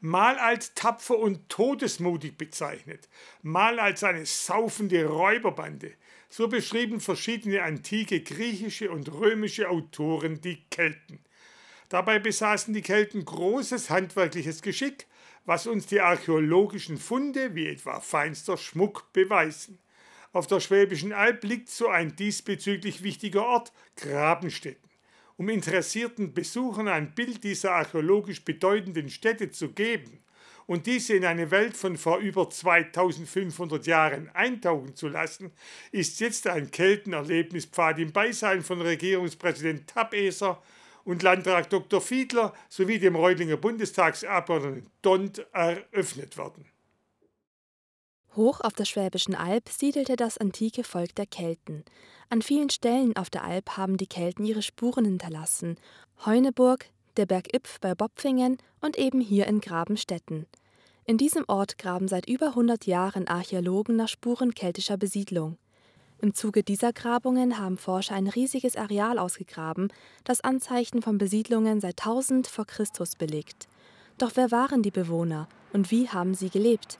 mal als tapfer und todesmutig bezeichnet, mal als eine saufende Räuberbande. So beschrieben verschiedene antike griechische und römische Autoren die Kelten. Dabei besaßen die Kelten großes handwerkliches Geschick, was uns die archäologischen Funde wie etwa feinster Schmuck beweisen. Auf der Schwäbischen Alb liegt so ein diesbezüglich wichtiger Ort, Grabenstetten. Um interessierten Besuchern ein Bild dieser archäologisch bedeutenden Städte zu geben und diese in eine Welt von vor über 2500 Jahren eintauchen zu lassen, ist jetzt ein Keltenerlebnispfad im Beisein von Regierungspräsident Tabeser und Landrat Dr. Fiedler sowie dem Reutlinger Bundestagsabgeordneten Dont eröffnet worden. Hoch auf der Schwäbischen Alb siedelte das antike Volk der Kelten. An vielen Stellen auf der Alb haben die Kelten ihre Spuren hinterlassen. Heuneburg, der Berg Ipf bei Bopfingen und eben hier in Grabenstetten. In diesem Ort graben seit über 100 Jahren Archäologen nach Spuren keltischer Besiedlung. Im Zuge dieser Grabungen haben Forscher ein riesiges Areal ausgegraben, das Anzeichen von Besiedlungen seit 1000 vor Christus belegt. Doch wer waren die Bewohner und wie haben sie gelebt?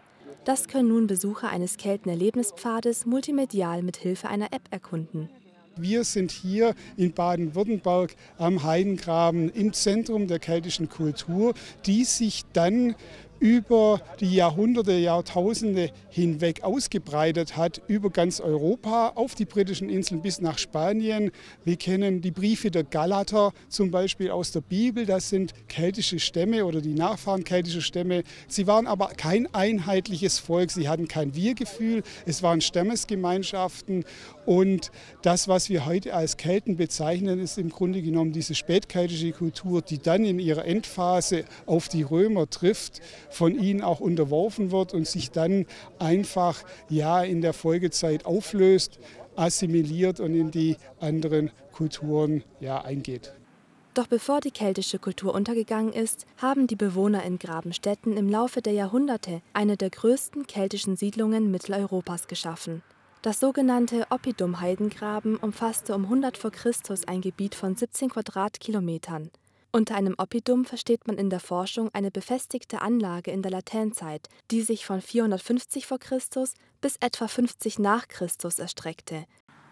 Das können nun Besucher eines Keltenerlebnispfades multimedial mit Hilfe einer App erkunden. Wir sind hier in Baden-Württemberg am Heidengraben im Zentrum der keltischen Kultur, die sich dann über die Jahrhunderte, Jahrtausende hinweg ausgebreitet hat, über ganz Europa, auf die britischen Inseln bis nach Spanien. Wir kennen die Briefe der Galater zum Beispiel aus der Bibel, das sind keltische Stämme oder die Nachfahren keltischer Stämme. Sie waren aber kein einheitliches Volk, sie hatten kein Wir-Gefühl, es waren Stammesgemeinschaften und das, was wir heute als Kelten bezeichnen, ist im Grunde genommen diese spätkeltische Kultur, die dann in ihrer Endphase auf die Römer trifft von ihnen auch unterworfen wird und sich dann einfach ja in der Folgezeit auflöst, assimiliert und in die anderen Kulturen ja eingeht. Doch bevor die keltische Kultur untergegangen ist, haben die Bewohner in Grabenstetten im Laufe der Jahrhunderte eine der größten keltischen Siedlungen Mitteleuropas geschaffen. Das sogenannte Oppidum-Heidengraben umfasste um 100 v. Chr. ein Gebiet von 17 Quadratkilometern. Unter einem Oppidum versteht man in der Forschung eine befestigte Anlage in der Laternzeit, die sich von 450 v. Chr. bis etwa 50 nach Christus erstreckte.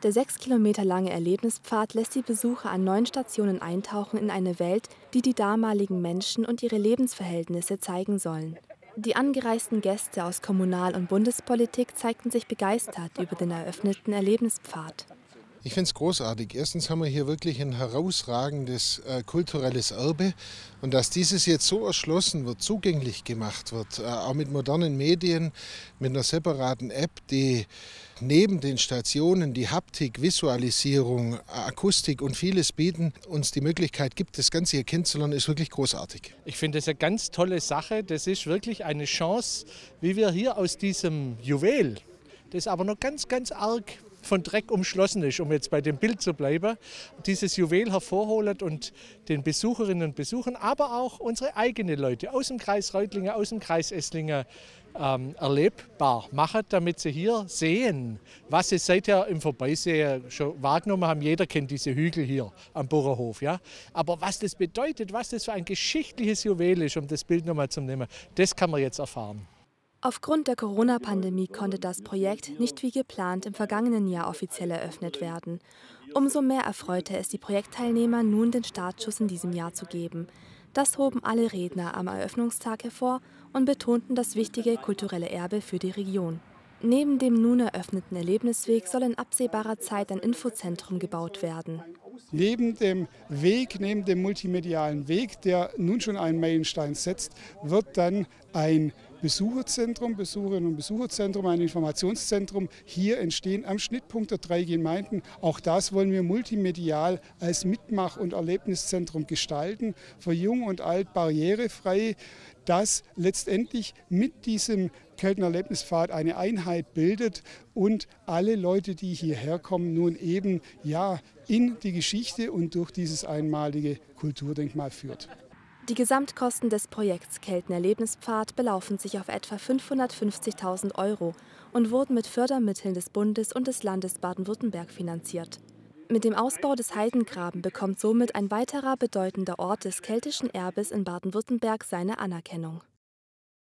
Der sechs Kilometer lange Erlebnispfad lässt die Besucher an neun Stationen eintauchen in eine Welt, die die damaligen Menschen und ihre Lebensverhältnisse zeigen sollen. Die angereisten Gäste aus Kommunal- und Bundespolitik zeigten sich begeistert über den eröffneten Erlebnispfad. Ich finde es großartig. Erstens haben wir hier wirklich ein herausragendes äh, kulturelles Erbe und dass dieses jetzt so erschlossen wird, zugänglich gemacht wird, äh, auch mit modernen Medien, mit einer separaten App, die neben den Stationen die Haptik, Visualisierung, Akustik und vieles bieten, uns die Möglichkeit gibt, das Ganze hier kennenzulernen, ist wirklich großartig. Ich finde das eine ganz tolle Sache. Das ist wirklich eine Chance, wie wir hier aus diesem Juwel, das aber noch ganz, ganz arg von Dreck umschlossen ist, um jetzt bei dem Bild zu bleiben, dieses Juwel hervorholen und den Besucherinnen und Besuchern, aber auch unsere eigenen Leute aus dem Kreis Reutlingen, aus dem Kreis Esslingen ähm, erlebbar machen, damit sie hier sehen, was sie seither im Vorbeisehen schon wahrgenommen haben. Jeder kennt diese Hügel hier am Burgerhof. Ja? Aber was das bedeutet, was das für ein geschichtliches Juwel ist, um das Bild nochmal zu nehmen, das kann man jetzt erfahren. Aufgrund der Corona-Pandemie konnte das Projekt nicht wie geplant im vergangenen Jahr offiziell eröffnet werden. Umso mehr erfreute es die Projektteilnehmer, nun den Startschuss in diesem Jahr zu geben. Das hoben alle Redner am Eröffnungstag hervor und betonten das wichtige kulturelle Erbe für die Region. Neben dem nun eröffneten Erlebnisweg soll in absehbarer Zeit ein Infozentrum gebaut werden. Neben dem Weg, neben dem multimedialen Weg, der nun schon einen Meilenstein setzt, wird dann ein Besucherzentrum, Besucherinnen und Besucherzentrum, ein Informationszentrum hier entstehen am Schnittpunkt der drei Gemeinden. Auch das wollen wir multimedial als Mitmach- und Erlebniszentrum gestalten, für Jung und Alt barrierefrei, das letztendlich mit diesem Keltner Erlebnispfad eine Einheit bildet und alle Leute, die hierher kommen, nun eben ja in die Geschichte und durch dieses einmalige Kulturdenkmal führt. Die Gesamtkosten des Projekts Keltner Erlebnispfad belaufen sich auf etwa 550.000 Euro und wurden mit Fördermitteln des Bundes und des Landes Baden-Württemberg finanziert. Mit dem Ausbau des Heidengraben bekommt somit ein weiterer bedeutender Ort des keltischen Erbes in Baden-Württemberg seine Anerkennung.